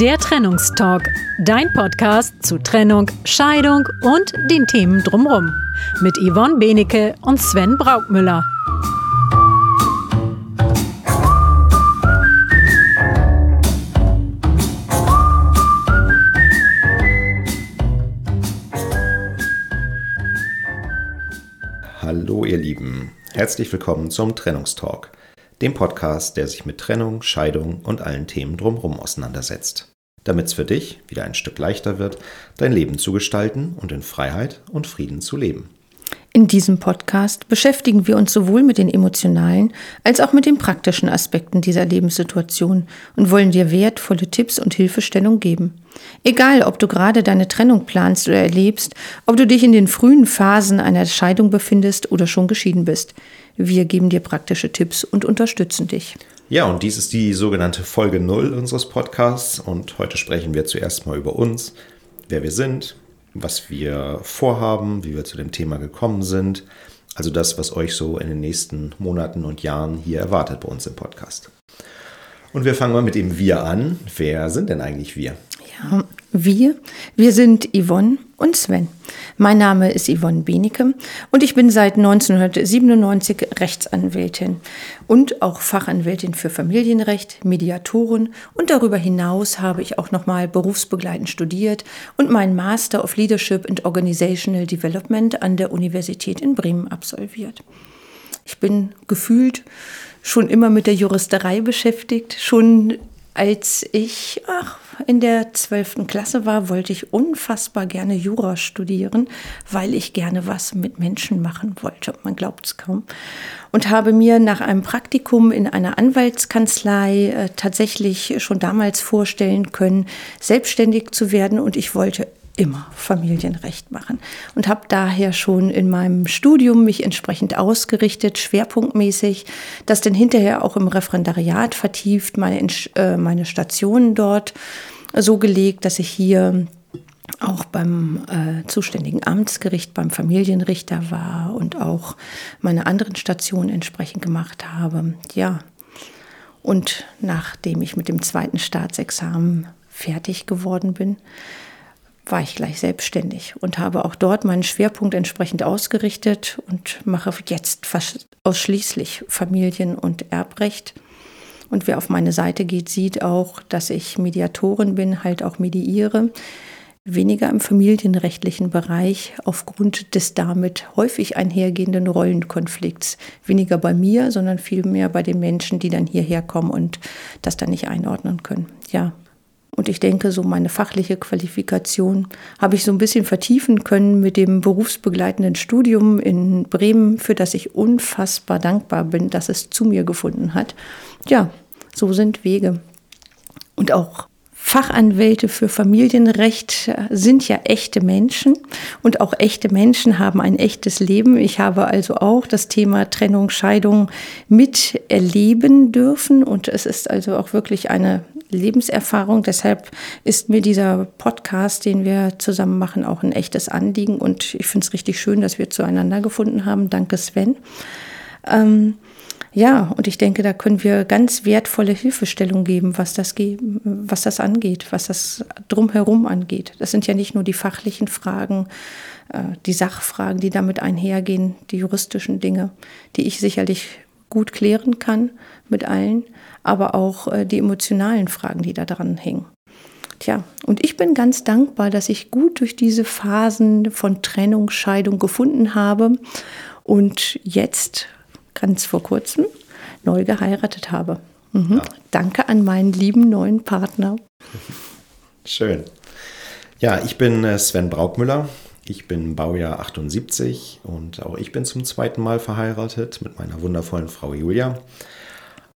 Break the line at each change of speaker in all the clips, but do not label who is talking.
Der Trennungstalk, dein Podcast zu Trennung, Scheidung und den Themen drumherum. Mit Yvonne Benecke und Sven Braukmüller.
Hallo ihr Lieben, herzlich willkommen zum Trennungstalk dem Podcast, der sich mit Trennung, Scheidung und allen Themen drumherum auseinandersetzt. Damit es für dich wieder ein Stück leichter wird, dein Leben zu gestalten und in Freiheit und Frieden zu leben.
In diesem Podcast beschäftigen wir uns sowohl mit den emotionalen als auch mit den praktischen Aspekten dieser Lebenssituation und wollen dir wertvolle Tipps und Hilfestellung geben. Egal, ob du gerade deine Trennung planst oder erlebst, ob du dich in den frühen Phasen einer Scheidung befindest oder schon geschieden bist. Wir geben dir praktische Tipps und unterstützen dich.
Ja, und dies ist die sogenannte Folge 0 unseres Podcasts und heute sprechen wir zuerst mal über uns, wer wir sind, was wir vorhaben, wie wir zu dem Thema gekommen sind. Also das, was euch so in den nächsten Monaten und Jahren hier erwartet bei uns im Podcast. Und wir fangen mal mit dem Wir an. Wer sind denn eigentlich wir?
Ja, wir, wir sind Yvonne und Sven. Mein Name ist Yvonne Benecke und ich bin seit 1997 Rechtsanwältin und auch Fachanwältin für Familienrecht, Mediatorin und darüber hinaus habe ich auch nochmal berufsbegleitend studiert und meinen Master of Leadership and Organizational Development an der Universität in Bremen absolviert. Ich bin gefühlt schon immer mit der Juristerei beschäftigt, schon als ich ach, in der 12. Klasse war, wollte ich unfassbar gerne Jura studieren, weil ich gerne was mit Menschen machen wollte. Man glaubt es kaum. Und habe mir nach einem Praktikum in einer Anwaltskanzlei äh, tatsächlich schon damals vorstellen können, selbstständig zu werden. Und ich wollte immer Familienrecht machen und habe daher schon in meinem Studium mich entsprechend ausgerichtet, schwerpunktmäßig, das dann hinterher auch im Referendariat vertieft, meine, äh, meine Stationen dort so gelegt, dass ich hier auch beim äh, zuständigen Amtsgericht, beim Familienrichter war und auch meine anderen Stationen entsprechend gemacht habe. Ja, und nachdem ich mit dem zweiten Staatsexamen fertig geworden bin, war ich gleich selbstständig und habe auch dort meinen Schwerpunkt entsprechend ausgerichtet und mache jetzt fast ausschließlich Familien- und Erbrecht. Und wer auf meine Seite geht, sieht auch, dass ich Mediatorin bin, halt auch mediiere. Weniger im familienrechtlichen Bereich aufgrund des damit häufig einhergehenden Rollenkonflikts. Weniger bei mir, sondern vielmehr bei den Menschen, die dann hierher kommen und das dann nicht einordnen können. Ja, und ich denke, so meine fachliche Qualifikation habe ich so ein bisschen vertiefen können mit dem berufsbegleitenden Studium in Bremen, für das ich unfassbar dankbar bin, dass es zu mir gefunden hat. Ja, so sind Wege. Und auch Fachanwälte für Familienrecht sind ja echte Menschen und auch echte Menschen haben ein echtes Leben. Ich habe also auch das Thema Trennung, Scheidung miterleben dürfen und es ist also auch wirklich eine Lebenserfahrung. Deshalb ist mir dieser Podcast, den wir zusammen machen, auch ein echtes Anliegen und ich finde es richtig schön, dass wir zueinander gefunden haben. Danke, Sven. Ähm, ja, und ich denke, da können wir ganz wertvolle Hilfestellung geben, was das, was das angeht, was das drumherum angeht. Das sind ja nicht nur die fachlichen Fragen, äh, die Sachfragen, die damit einhergehen, die juristischen Dinge, die ich sicherlich gut klären kann mit allen, aber auch äh, die emotionalen Fragen, die da dran hängen. Tja, und ich bin ganz dankbar, dass ich gut durch diese Phasen von Trennung, Scheidung gefunden habe und jetzt ganz vor kurzem neu geheiratet habe. Mhm. Ja. Danke an meinen lieben neuen Partner.
Schön. Ja, ich bin äh, Sven Braukmüller. Ich bin Baujahr 78 und auch ich bin zum zweiten Mal verheiratet mit meiner wundervollen Frau Julia.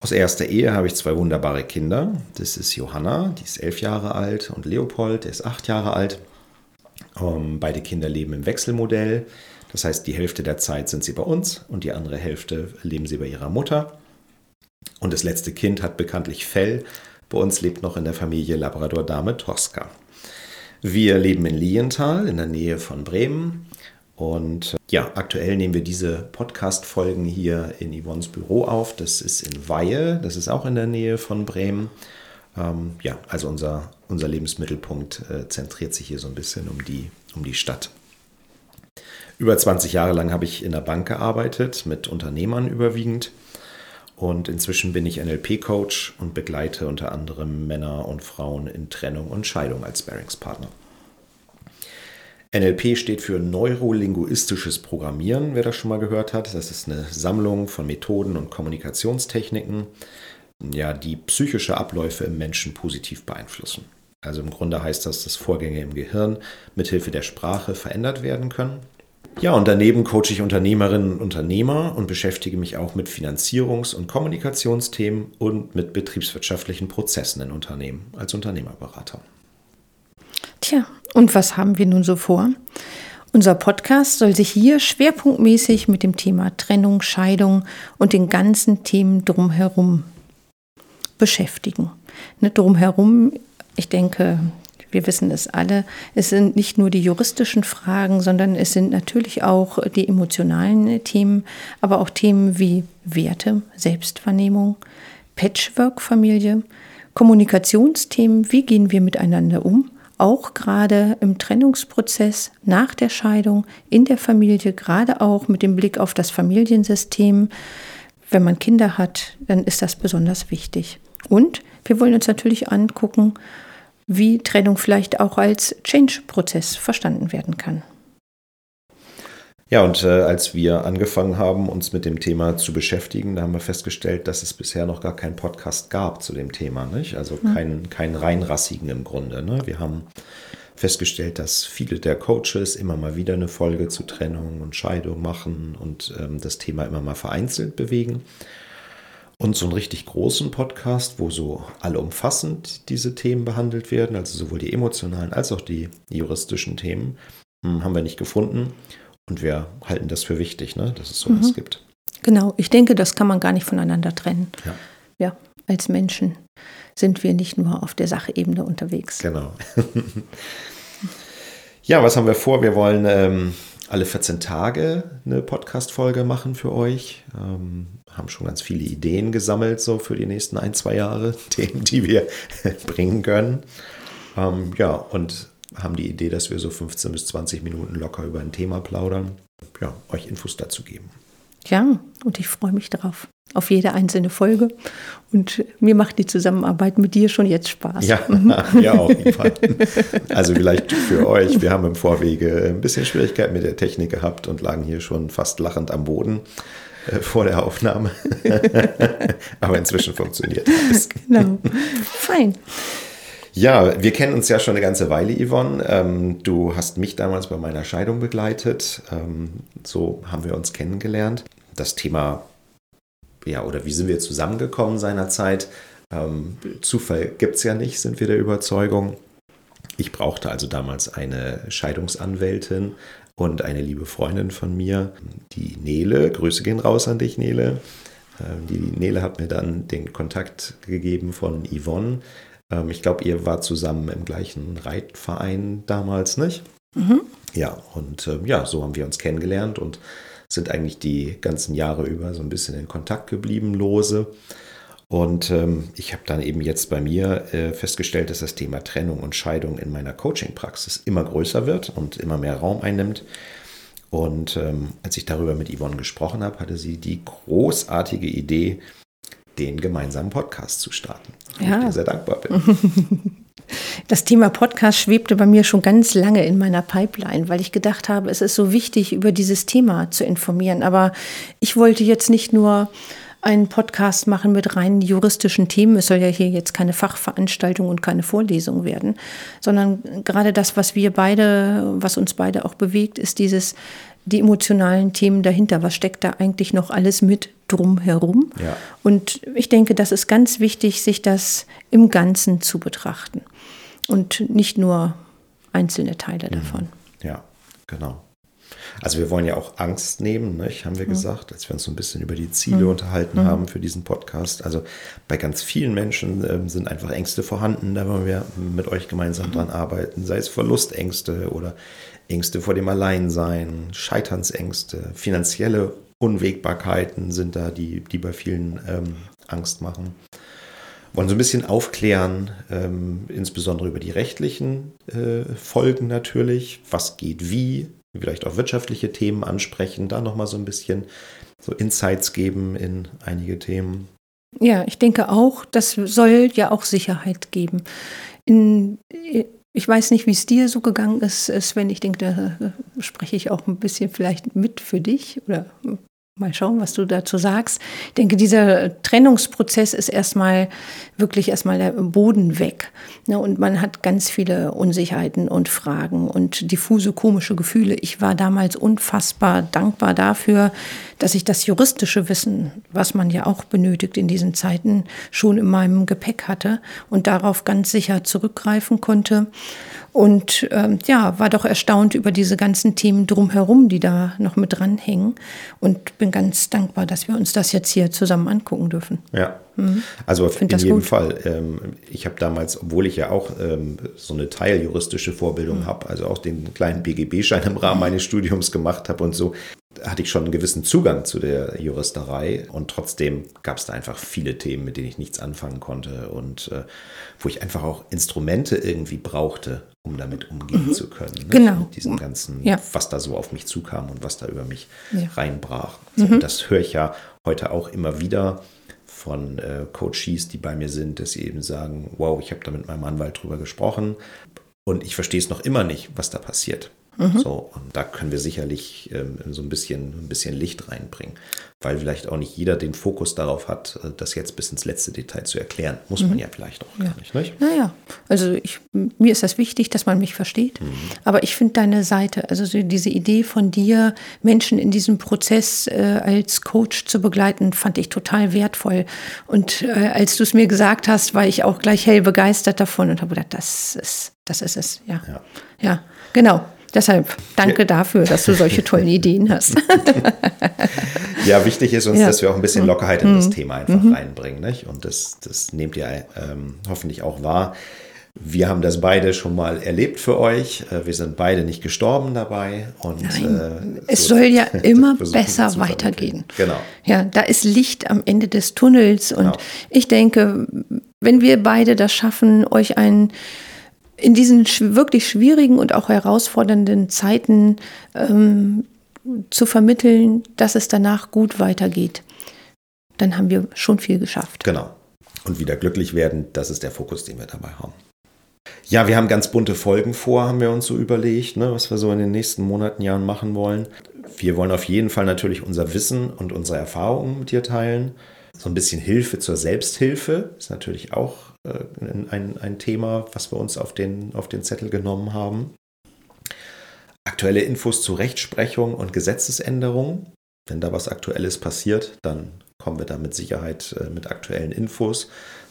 Aus erster Ehe habe ich zwei wunderbare Kinder. Das ist Johanna, die ist elf Jahre alt, und Leopold, der ist acht Jahre alt. Ähm, beide Kinder leben im Wechselmodell. Das heißt, die Hälfte der Zeit sind sie bei uns und die andere Hälfte leben sie bei ihrer Mutter. Und das letzte Kind hat bekanntlich Fell. Bei uns lebt noch in der Familie Labrador-Dame Tosca. Wir leben in Lienthal in der Nähe von Bremen. Und äh, ja, aktuell nehmen wir diese Podcast-Folgen hier in Yvonnes Büro auf. Das ist in Weihe, das ist auch in der Nähe von Bremen. Ähm, ja, also unser unser Lebensmittelpunkt äh, zentriert sich hier so ein bisschen um die, um die Stadt. Über 20 Jahre lang habe ich in der Bank gearbeitet, mit Unternehmern überwiegend. Und inzwischen bin ich NLP-Coach und begleite unter anderem Männer und Frauen in Trennung und Scheidung als Sparingspartner. NLP steht für neurolinguistisches Programmieren, wer das schon mal gehört hat. Das ist eine Sammlung von Methoden und Kommunikationstechniken, ja, die psychische Abläufe im Menschen positiv beeinflussen. Also im Grunde heißt das, dass Vorgänge im Gehirn mithilfe der Sprache verändert werden können ja, und daneben coache ich Unternehmerinnen und Unternehmer und beschäftige mich auch mit Finanzierungs- und Kommunikationsthemen und mit betriebswirtschaftlichen Prozessen in Unternehmen als Unternehmerberater.
Tja, und was haben wir nun so vor? Unser Podcast soll sich hier schwerpunktmäßig mit dem Thema Trennung, Scheidung und den ganzen Themen drumherum beschäftigen. Ne, drumherum, ich denke, wir wissen es alle, es sind nicht nur die juristischen Fragen, sondern es sind natürlich auch die emotionalen Themen, aber auch Themen wie Werte, Selbstwahrnehmung, Patchwork-Familie, Kommunikationsthemen, wie gehen wir miteinander um, auch gerade im Trennungsprozess nach der Scheidung in der Familie, gerade auch mit dem Blick auf das Familiensystem. Wenn man Kinder hat, dann ist das besonders wichtig. Und wir wollen uns natürlich angucken, wie Trennung vielleicht auch als Change-Prozess verstanden werden kann.
Ja, und äh, als wir angefangen haben, uns mit dem Thema zu beschäftigen, da haben wir festgestellt, dass es bisher noch gar keinen Podcast gab zu dem Thema. Nicht? Also mhm. keinen kein reinrassigen im Grunde. Ne? Wir haben festgestellt, dass viele der Coaches immer mal wieder eine Folge zu Trennung und Scheidung machen und ähm, das Thema immer mal vereinzelt bewegen. Und so einen richtig großen Podcast, wo so allumfassend diese Themen behandelt werden, also sowohl die emotionalen als auch die juristischen Themen, hm, haben wir nicht gefunden. Und wir halten das für wichtig, ne, dass es sowas mhm. gibt.
Genau, ich denke, das kann man gar nicht voneinander trennen.
Ja.
ja, als Menschen sind wir nicht nur auf der Sachebene unterwegs.
Genau. ja, was haben wir vor? Wir wollen ähm, alle 14 Tage eine Podcast-Folge machen für euch. Ähm, haben schon ganz viele Ideen gesammelt, so für die nächsten ein, zwei Jahre, Themen, die wir bringen können. Ähm, ja, und haben die Idee, dass wir so 15 bis 20 Minuten locker über ein Thema plaudern. Ja, euch Infos dazu geben.
Ja, und ich freue mich darauf, auf jede einzelne Folge. Und mir macht die Zusammenarbeit mit dir schon jetzt Spaß.
Ja, ja auf jeden Fall. Also vielleicht für euch, wir haben im Vorwege ein bisschen Schwierigkeiten mit der Technik gehabt und lagen hier schon fast lachend am Boden äh, vor der Aufnahme. Aber inzwischen funktioniert alles.
Genau. Fein.
Ja, wir kennen uns ja schon eine ganze Weile, Yvonne. Ähm, du hast mich damals bei meiner Scheidung begleitet. Ähm, so haben wir uns kennengelernt. Das Thema, ja, oder wie sind wir zusammengekommen seinerzeit? Ähm, Zufall gibt es ja nicht, sind wir der Überzeugung. Ich brauchte also damals eine Scheidungsanwältin, und eine liebe Freundin von mir, die Nele. Grüße gehen raus an dich, Nele. Ähm, die Nele hat mir dann den Kontakt gegeben von Yvonne. Ähm, ich glaube, ihr war zusammen im gleichen Reitverein damals, nicht? Mhm. Ja, und ähm, ja, so haben wir uns kennengelernt und sind eigentlich die ganzen Jahre über so ein bisschen in Kontakt geblieben, lose. Und ähm, ich habe dann eben jetzt bei mir äh, festgestellt, dass das Thema Trennung und Scheidung in meiner Coaching-Praxis immer größer wird und immer mehr Raum einnimmt. Und ähm, als ich darüber mit Yvonne gesprochen habe, hatte sie die großartige Idee, den gemeinsamen Podcast zu starten.
Ja.
Ich dir sehr dankbar bin.
Das Thema Podcast schwebte bei mir schon ganz lange in meiner Pipeline, weil ich gedacht habe, es ist so wichtig, über dieses Thema zu informieren. Aber ich wollte jetzt nicht nur einen Podcast machen mit rein juristischen Themen. Es soll ja hier jetzt keine Fachveranstaltung und keine Vorlesung werden, sondern gerade das, was wir beide, was uns beide auch bewegt, ist dieses, die emotionalen Themen dahinter. Was steckt da eigentlich noch alles mit drumherum?
Ja.
Und ich denke, das ist ganz wichtig, sich das im Ganzen zu betrachten und nicht nur einzelne Teile mhm. davon.
Ja, genau. Also wir wollen ja auch Angst nehmen, nicht, haben wir mhm. gesagt, als wir uns so ein bisschen über die Ziele mhm. unterhalten mhm. haben für diesen Podcast. Also bei ganz vielen Menschen ähm, sind einfach Ängste vorhanden, da wollen wir mit euch gemeinsam mhm. dran arbeiten, sei es Verlustängste oder Ängste vor dem Alleinsein, Scheiternsängste, finanzielle Unwägbarkeiten sind da, die, die bei vielen ähm, Angst machen. wollen so ein bisschen aufklären, ähm, insbesondere über die rechtlichen äh, Folgen natürlich. Was geht wie? Vielleicht auch wirtschaftliche Themen ansprechen, da nochmal so ein bisschen so Insights geben in einige Themen.
Ja, ich denke auch, das soll ja auch Sicherheit geben. In, ich weiß nicht, wie es dir so gegangen ist, Sven. Ich denke, da spreche ich auch ein bisschen vielleicht mit für dich oder Mal schauen, was du dazu sagst. Ich denke, dieser Trennungsprozess ist erstmal wirklich erstmal der Boden weg. Ne? Und man hat ganz viele Unsicherheiten und Fragen und diffuse komische Gefühle. Ich war damals unfassbar dankbar dafür, dass ich das juristische Wissen, was man ja auch benötigt in diesen Zeiten, schon in meinem Gepäck hatte und darauf ganz sicher zurückgreifen konnte. Und ähm, ja, war doch erstaunt über diese ganzen Themen drumherum, die da noch mit dranhängen. Und bin ganz dankbar, dass wir uns das jetzt hier zusammen angucken dürfen.
Ja, mhm. also in jedem gut. Fall. Ähm, ich habe damals, obwohl ich ja auch ähm, so eine teiljuristische Vorbildung mhm. habe, also auch den kleinen BGB-Schein im Rahmen meines Studiums gemacht habe und so, hatte ich schon einen gewissen Zugang zu der Juristerei und trotzdem gab es da einfach viele Themen, mit denen ich nichts anfangen konnte und äh, wo ich einfach auch Instrumente irgendwie brauchte, um damit umgehen mhm. zu können.
Nicht? Genau. Mit
diesem ganzen, ja. was da so auf mich zukam und was da über mich ja. reinbrach. So, mhm. Das höre ich ja heute auch immer wieder von äh, Coaches, die bei mir sind, dass sie eben sagen, wow, ich habe da mit meinem Anwalt drüber gesprochen und ich verstehe es noch immer nicht, was da passiert. Mhm. So, und da können wir sicherlich ähm, so ein bisschen, ein bisschen Licht reinbringen, weil vielleicht auch nicht jeder den Fokus darauf hat, äh, das jetzt bis ins letzte Detail zu erklären. Muss mhm. man ja vielleicht auch
ja.
gar nicht. nicht?
Naja, also ich, mir ist das wichtig, dass man mich versteht, mhm. aber ich finde deine Seite, also so diese Idee von dir, Menschen in diesem Prozess äh, als Coach zu begleiten, fand ich total wertvoll. Und äh, als du es mir gesagt hast, war ich auch gleich hell begeistert davon und habe gedacht, das ist, das ist es, ja. ja. Ja, genau. Deshalb danke ja. dafür, dass du solche tollen Ideen hast.
ja, wichtig ist uns, ja. dass wir auch ein bisschen Lockerheit in das mhm. Thema einfach mhm. reinbringen. Nicht? Und das, das nehmt ihr ähm, hoffentlich auch wahr. Wir haben das beide schon mal erlebt für euch. Äh, wir sind beide nicht gestorben dabei. Und,
Nein, äh, es so soll ja immer besser weitergehen.
Genau.
Ja, da ist Licht am Ende des Tunnels. Und genau. ich denke, wenn wir beide das schaffen, euch einen in diesen wirklich schwierigen und auch herausfordernden Zeiten ähm, zu vermitteln, dass es danach gut weitergeht, dann haben wir schon viel geschafft.
Genau. Und wieder glücklich werden, das ist der Fokus, den wir dabei haben. Ja, wir haben ganz bunte Folgen vor, haben wir uns so überlegt, ne, was wir so in den nächsten Monaten, Jahren machen wollen. Wir wollen auf jeden Fall natürlich unser Wissen und unsere Erfahrungen mit dir teilen. So ein bisschen Hilfe zur Selbsthilfe ist natürlich auch ein, ein Thema, was wir uns auf den, auf den Zettel genommen haben. Aktuelle Infos zu Rechtsprechung und Gesetzesänderungen. Wenn da was Aktuelles passiert, dann kommen wir da mit Sicherheit äh, mit aktuellen Infos.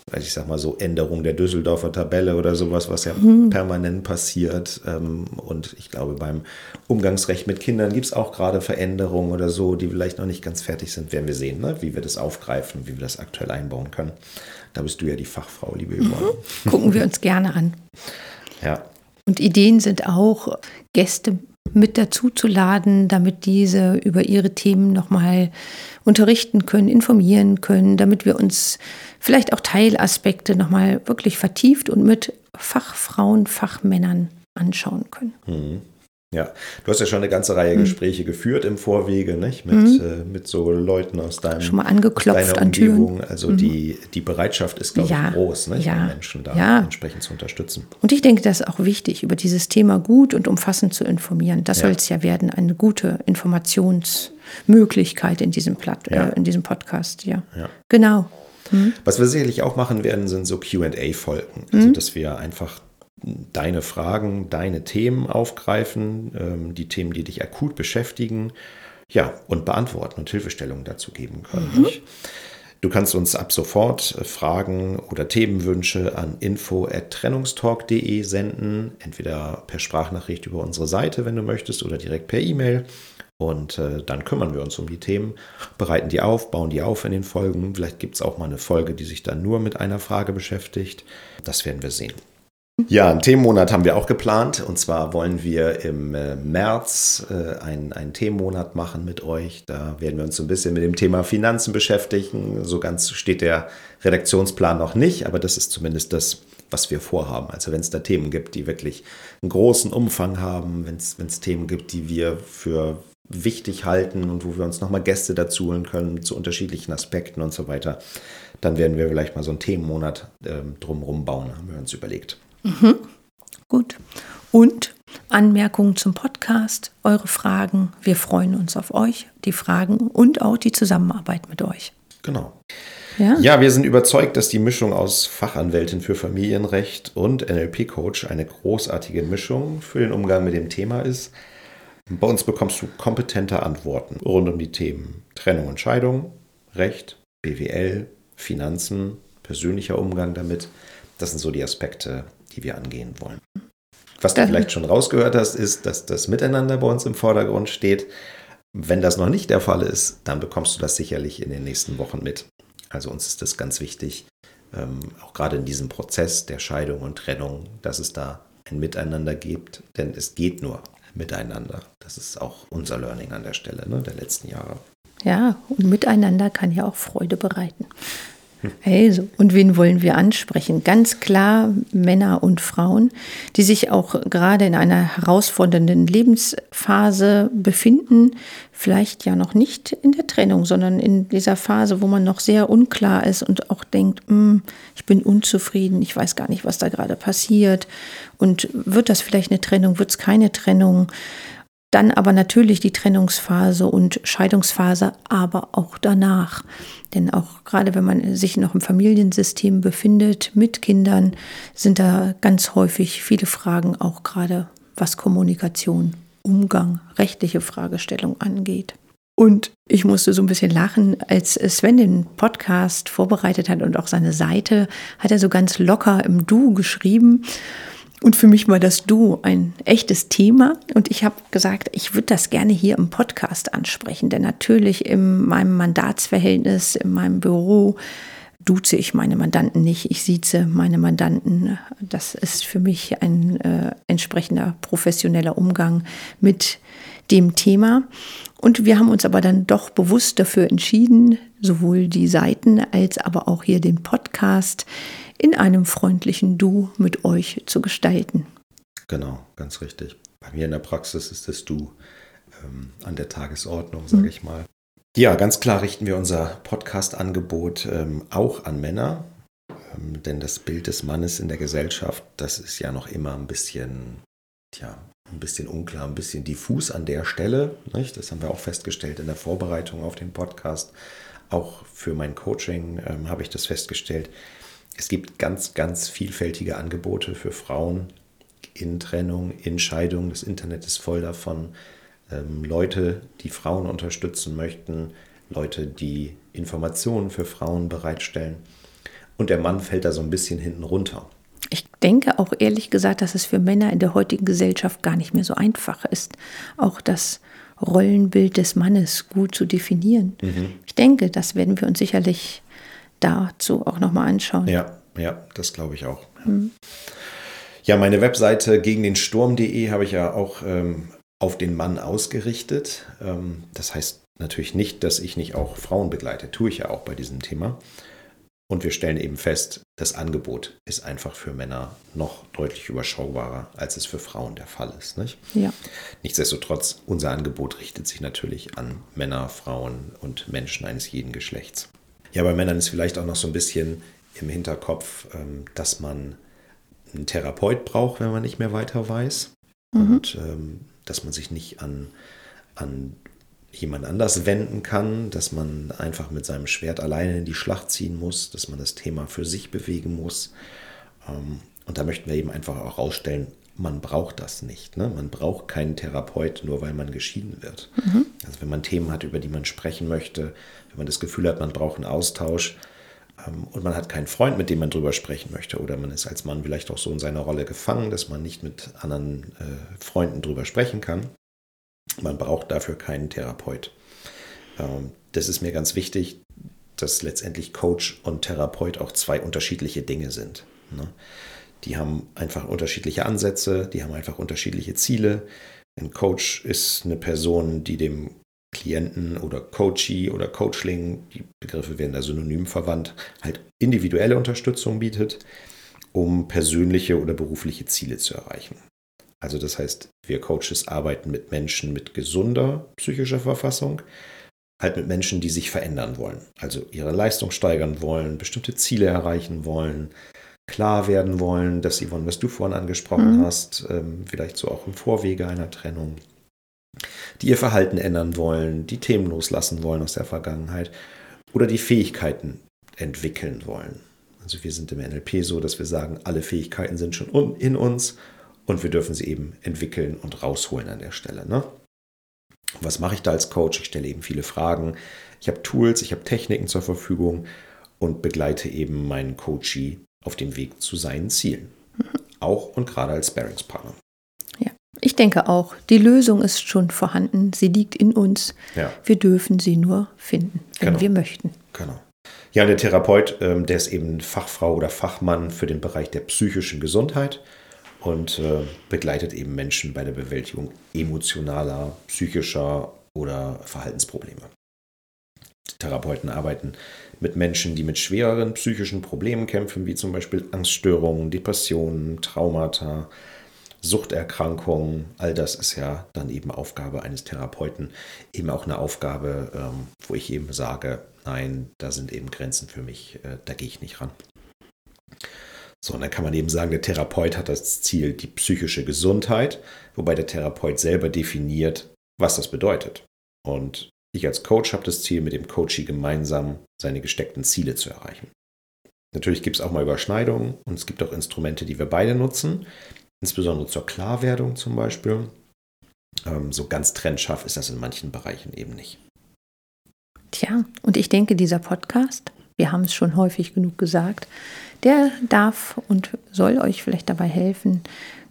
Weil ich sag mal so Änderung der Düsseldorfer Tabelle oder sowas, was ja mhm. permanent passiert. Ähm, und ich glaube, beim Umgangsrecht mit Kindern gibt es auch gerade Veränderungen oder so, die vielleicht noch nicht ganz fertig sind. Werden wir sehen, ne? wie wir das aufgreifen, wie wir das aktuell einbauen können. Da bist du ja die Fachfrau, liebe Yvonne.
Mhm. Gucken wir uns gerne an.
Ja.
Und Ideen sind auch, Gäste mit dazu zu laden, damit diese über ihre Themen nochmal unterrichten können, informieren können, damit wir uns vielleicht auch Teilaspekte nochmal wirklich vertieft und mit Fachfrauen, Fachmännern anschauen können.
Mhm. Ja, du hast ja schon eine ganze Reihe mhm. Gespräche geführt im Vorwege, nicht? Mit, mhm. äh, mit so Leuten aus deinem
schon mal angeklopft
an Umgebung. Also mhm. die, die Bereitschaft ist, glaube ja. ich, groß, nicht?
Ja.
Menschen da
ja.
entsprechend zu unterstützen.
Und ich denke, das ist auch wichtig, über dieses Thema gut und umfassend zu informieren. Das ja. soll es ja werden, eine gute Informationsmöglichkeit in diesem Platt, äh, in diesem Podcast, ja. Genau.
Mhm. Was wir sicherlich auch machen werden, sind so QA-Folgen. Also, mhm. dass wir einfach deine Fragen, deine Themen aufgreifen, ähm, die Themen, die dich akut beschäftigen, ja, und beantworten und Hilfestellungen dazu geben können. Mhm. Du kannst uns ab sofort äh, Fragen oder Themenwünsche an info@trennungstalk.de senden, entweder per Sprachnachricht über unsere Seite, wenn du möchtest, oder direkt per E-Mail. Und äh, dann kümmern wir uns um die Themen, bereiten die auf, bauen die auf in den Folgen. Vielleicht gibt es auch mal eine Folge, die sich dann nur mit einer Frage beschäftigt. Das werden wir sehen. Ja, einen Themenmonat haben wir auch geplant. Und zwar wollen wir im äh, März äh, einen, einen Themenmonat machen mit euch. Da werden wir uns so ein bisschen mit dem Thema Finanzen beschäftigen. So ganz steht der Redaktionsplan noch nicht, aber das ist zumindest das, was wir vorhaben. Also wenn es da Themen gibt, die wirklich einen großen Umfang haben, wenn es Themen gibt, die wir für wichtig halten und wo wir uns nochmal Gäste dazu holen können zu unterschiedlichen Aspekten und so weiter, dann werden wir vielleicht mal so einen Themenmonat äh, drumherum bauen, haben wir uns überlegt.
Mhm. Gut. Und Anmerkungen zum Podcast, eure Fragen. Wir freuen uns auf euch, die Fragen und auch die Zusammenarbeit mit euch.
Genau. Ja? ja, wir sind überzeugt, dass die Mischung aus Fachanwältin für Familienrecht und NLP-Coach eine großartige Mischung für den Umgang mit dem Thema ist. Bei uns bekommst du kompetente Antworten rund um die Themen Trennung und Scheidung, Recht, BWL, Finanzen, persönlicher Umgang damit. Das sind so die Aspekte, die wir angehen wollen. Was du vielleicht schon rausgehört hast, ist, dass das Miteinander bei uns im Vordergrund steht. Wenn das noch nicht der Fall ist, dann bekommst du das sicherlich in den nächsten Wochen mit. Also uns ist das ganz wichtig, ähm, auch gerade in diesem Prozess der Scheidung und Trennung, dass es da ein Miteinander gibt, denn es geht nur miteinander. Das ist auch unser Learning an der Stelle ne, der letzten Jahre.
Ja, und miteinander kann ja auch Freude bereiten. Also, und wen wollen wir ansprechen? Ganz klar Männer und Frauen, die sich auch gerade in einer herausfordernden Lebensphase befinden, vielleicht ja noch nicht in der Trennung, sondern in dieser Phase, wo man noch sehr unklar ist und auch denkt, hm, ich bin unzufrieden, ich weiß gar nicht, was da gerade passiert und wird das vielleicht eine Trennung, wird es keine Trennung? Dann aber natürlich die Trennungsphase und Scheidungsphase, aber auch danach. Denn auch gerade wenn man sich noch im Familiensystem befindet mit Kindern, sind da ganz häufig viele Fragen, auch gerade was Kommunikation, Umgang, rechtliche Fragestellung angeht. Und ich musste so ein bisschen lachen, als Sven den Podcast vorbereitet hat und auch seine Seite, hat er so ganz locker im Du geschrieben. Und für mich war das Du ein echtes Thema. Und ich habe gesagt, ich würde das gerne hier im Podcast ansprechen. Denn natürlich in meinem Mandatsverhältnis, in meinem Büro, duze ich meine Mandanten nicht. Ich sieze meine Mandanten. Das ist für mich ein äh, entsprechender professioneller Umgang mit dem Thema. Und wir haben uns aber dann doch bewusst dafür entschieden, sowohl die Seiten als aber auch hier den Podcast in einem freundlichen Du mit euch zu gestalten.
Genau, ganz richtig. Bei mir in der Praxis ist das Du ähm, an der Tagesordnung, sage mhm. ich mal. Ja, ganz klar richten wir unser Podcast-Angebot ähm, auch an Männer, ähm, denn das Bild des Mannes in der Gesellschaft, das ist ja noch immer ein bisschen, tja, ein bisschen unklar, ein bisschen diffus an der Stelle. Nicht? Das haben wir auch festgestellt in der Vorbereitung auf den Podcast. Auch für mein Coaching ähm, habe ich das festgestellt es gibt ganz, ganz vielfältige Angebote für Frauen in Trennung, in Scheidung. Das Internet ist voll davon. Ähm, Leute, die Frauen unterstützen möchten, Leute, die Informationen für Frauen bereitstellen. Und der Mann fällt da so ein bisschen hinten runter.
Ich denke auch ehrlich gesagt, dass es für Männer in der heutigen Gesellschaft gar nicht mehr so einfach ist, auch das Rollenbild des Mannes gut zu definieren. Mhm. Ich denke, das werden wir uns sicherlich dazu auch nochmal anschauen.
Ja, ja, das glaube ich auch. Mhm. Ja, meine Webseite gegen den Sturm.de habe ich ja auch ähm, auf den Mann ausgerichtet. Ähm, das heißt natürlich nicht, dass ich nicht auch Frauen begleite. Tue ich ja auch bei diesem Thema. Und wir stellen eben fest, das Angebot ist einfach für Männer noch deutlich überschaubarer, als es für Frauen der Fall ist. Nicht?
Ja.
Nichtsdestotrotz, unser Angebot richtet sich natürlich an Männer, Frauen und Menschen eines jeden Geschlechts. Ja, bei Männern ist vielleicht auch noch so ein bisschen im Hinterkopf, ähm, dass man einen Therapeut braucht, wenn man nicht mehr weiter weiß. Mhm. Und ähm, dass man sich nicht an, an jemand anders wenden kann, dass man einfach mit seinem Schwert alleine in die Schlacht ziehen muss, dass man das Thema für sich bewegen muss. Ähm, und da möchten wir eben einfach auch rausstellen, man braucht das nicht. Ne? Man braucht keinen Therapeut, nur weil man geschieden wird. Mhm. Also wenn man Themen hat, über die man sprechen möchte, wenn man das Gefühl hat, man braucht einen Austausch ähm, und man hat keinen Freund, mit dem man drüber sprechen möchte, oder man ist als Mann vielleicht auch so in seiner Rolle gefangen, dass man nicht mit anderen äh, Freunden drüber sprechen kann. Man braucht dafür keinen Therapeut. Ähm, das ist mir ganz wichtig, dass letztendlich Coach und Therapeut auch zwei unterschiedliche Dinge sind. Ne? Die haben einfach unterschiedliche Ansätze, die haben einfach unterschiedliche Ziele. Ein Coach ist eine Person, die dem Klienten oder Coachee oder Coachling, die Begriffe werden da synonym verwandt, halt individuelle Unterstützung bietet, um persönliche oder berufliche Ziele zu erreichen. Also das heißt, wir Coaches arbeiten mit Menschen mit gesunder psychischer Verfassung, halt mit Menschen, die sich verändern wollen, also ihre Leistung steigern wollen, bestimmte Ziele erreichen wollen, klar werden wollen, dass Yvonne, was du vorhin angesprochen mhm. hast, ähm, vielleicht so auch im Vorwege einer Trennung, die ihr Verhalten ändern wollen, die Themen loslassen wollen aus der Vergangenheit oder die Fähigkeiten entwickeln wollen. Also wir sind im NLP so, dass wir sagen, alle Fähigkeiten sind schon in uns und wir dürfen sie eben entwickeln und rausholen an der Stelle. Ne? Was mache ich da als Coach? Ich stelle eben viele Fragen. Ich habe Tools, ich habe Techniken zur Verfügung und begleite eben meinen Coachee auf dem Weg zu seinen Zielen. Auch und gerade als Sparingspartner.
Ja, ich denke auch, die Lösung ist schon vorhanden. Sie liegt in uns. Ja. Wir dürfen sie nur finden, wenn genau. wir möchten.
Genau. Ja, der Therapeut, ähm, der ist eben Fachfrau oder Fachmann für den Bereich der psychischen Gesundheit und äh, begleitet eben Menschen bei der Bewältigung emotionaler, psychischer oder Verhaltensprobleme. Therapeuten arbeiten mit Menschen, die mit schwereren psychischen Problemen kämpfen, wie zum Beispiel Angststörungen, Depressionen, Traumata, Suchterkrankungen. All das ist ja dann eben Aufgabe eines Therapeuten. Eben auch eine Aufgabe, ähm, wo ich eben sage, nein, da sind eben Grenzen für mich, äh, da gehe ich nicht ran. So, und dann kann man eben sagen, der Therapeut hat das Ziel die psychische Gesundheit, wobei der Therapeut selber definiert, was das bedeutet. Und ich als Coach habe das Ziel, mit dem Coachee gemeinsam seine gesteckten Ziele zu erreichen. Natürlich gibt es auch mal Überschneidungen und es gibt auch Instrumente, die wir beide nutzen, insbesondere zur Klarwerdung zum Beispiel. Ähm, so ganz trennscharf ist das in manchen Bereichen eben nicht.
Tja, und ich denke, dieser Podcast, wir haben es schon häufig genug gesagt, der darf und soll euch vielleicht dabei helfen,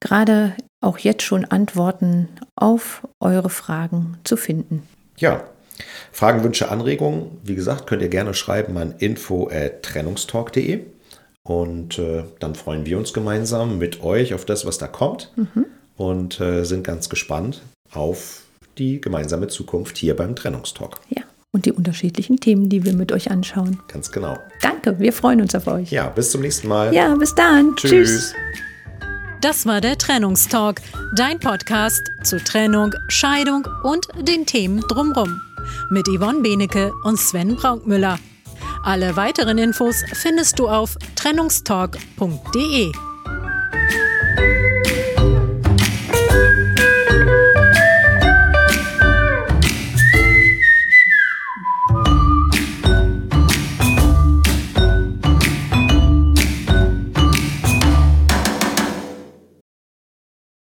gerade auch jetzt schon Antworten auf eure Fragen zu finden.
Ja, Fragen, Wünsche, Anregungen, wie gesagt, könnt ihr gerne schreiben an info.trennungstalk.de und äh, dann freuen wir uns gemeinsam mit euch auf das, was da kommt mhm. und äh, sind ganz gespannt auf die gemeinsame Zukunft hier beim Trennungstalk.
Ja, und die unterschiedlichen Themen, die wir mit euch anschauen.
Ganz genau.
Danke, wir freuen uns auf euch.
Ja, bis zum nächsten Mal.
Ja, bis dann. Tschüss. Tschüss.
Das war der Trennungstalk, dein Podcast zu Trennung, Scheidung und den Themen drumrum mit Yvonne Benecke und Sven Braukmüller. Alle weiteren Infos findest du auf trennungstalk.de.